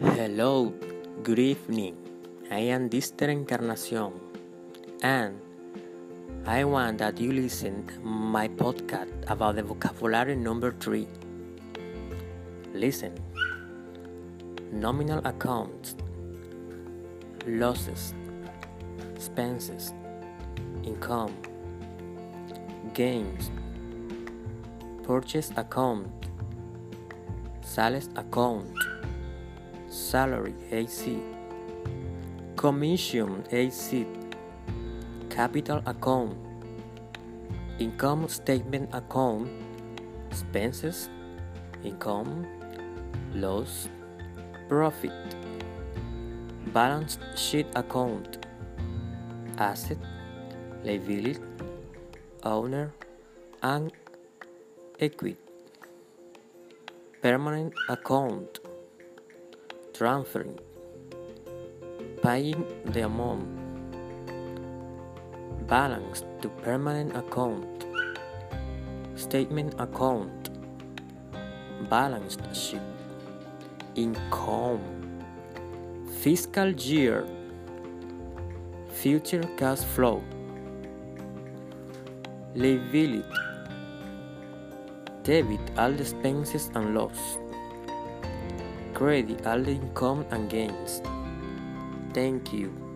Hello, good evening. I am Dister Encarnacion, and I want that you listen my podcast about the vocabulary number three. Listen. Nominal accounts, losses, expenses, income, gains, purchase account, sales account salary AC, commission AC, capital account, income statement account, expenses, income, loss, profit, balance sheet account, asset, liability, owner, and equity, permanent account transferring, paying the amount, balance to permanent account, statement account, balance sheet, income, fiscal year, future cash flow, liability, debit all expenses and loss credit all the income and gains. Thank you.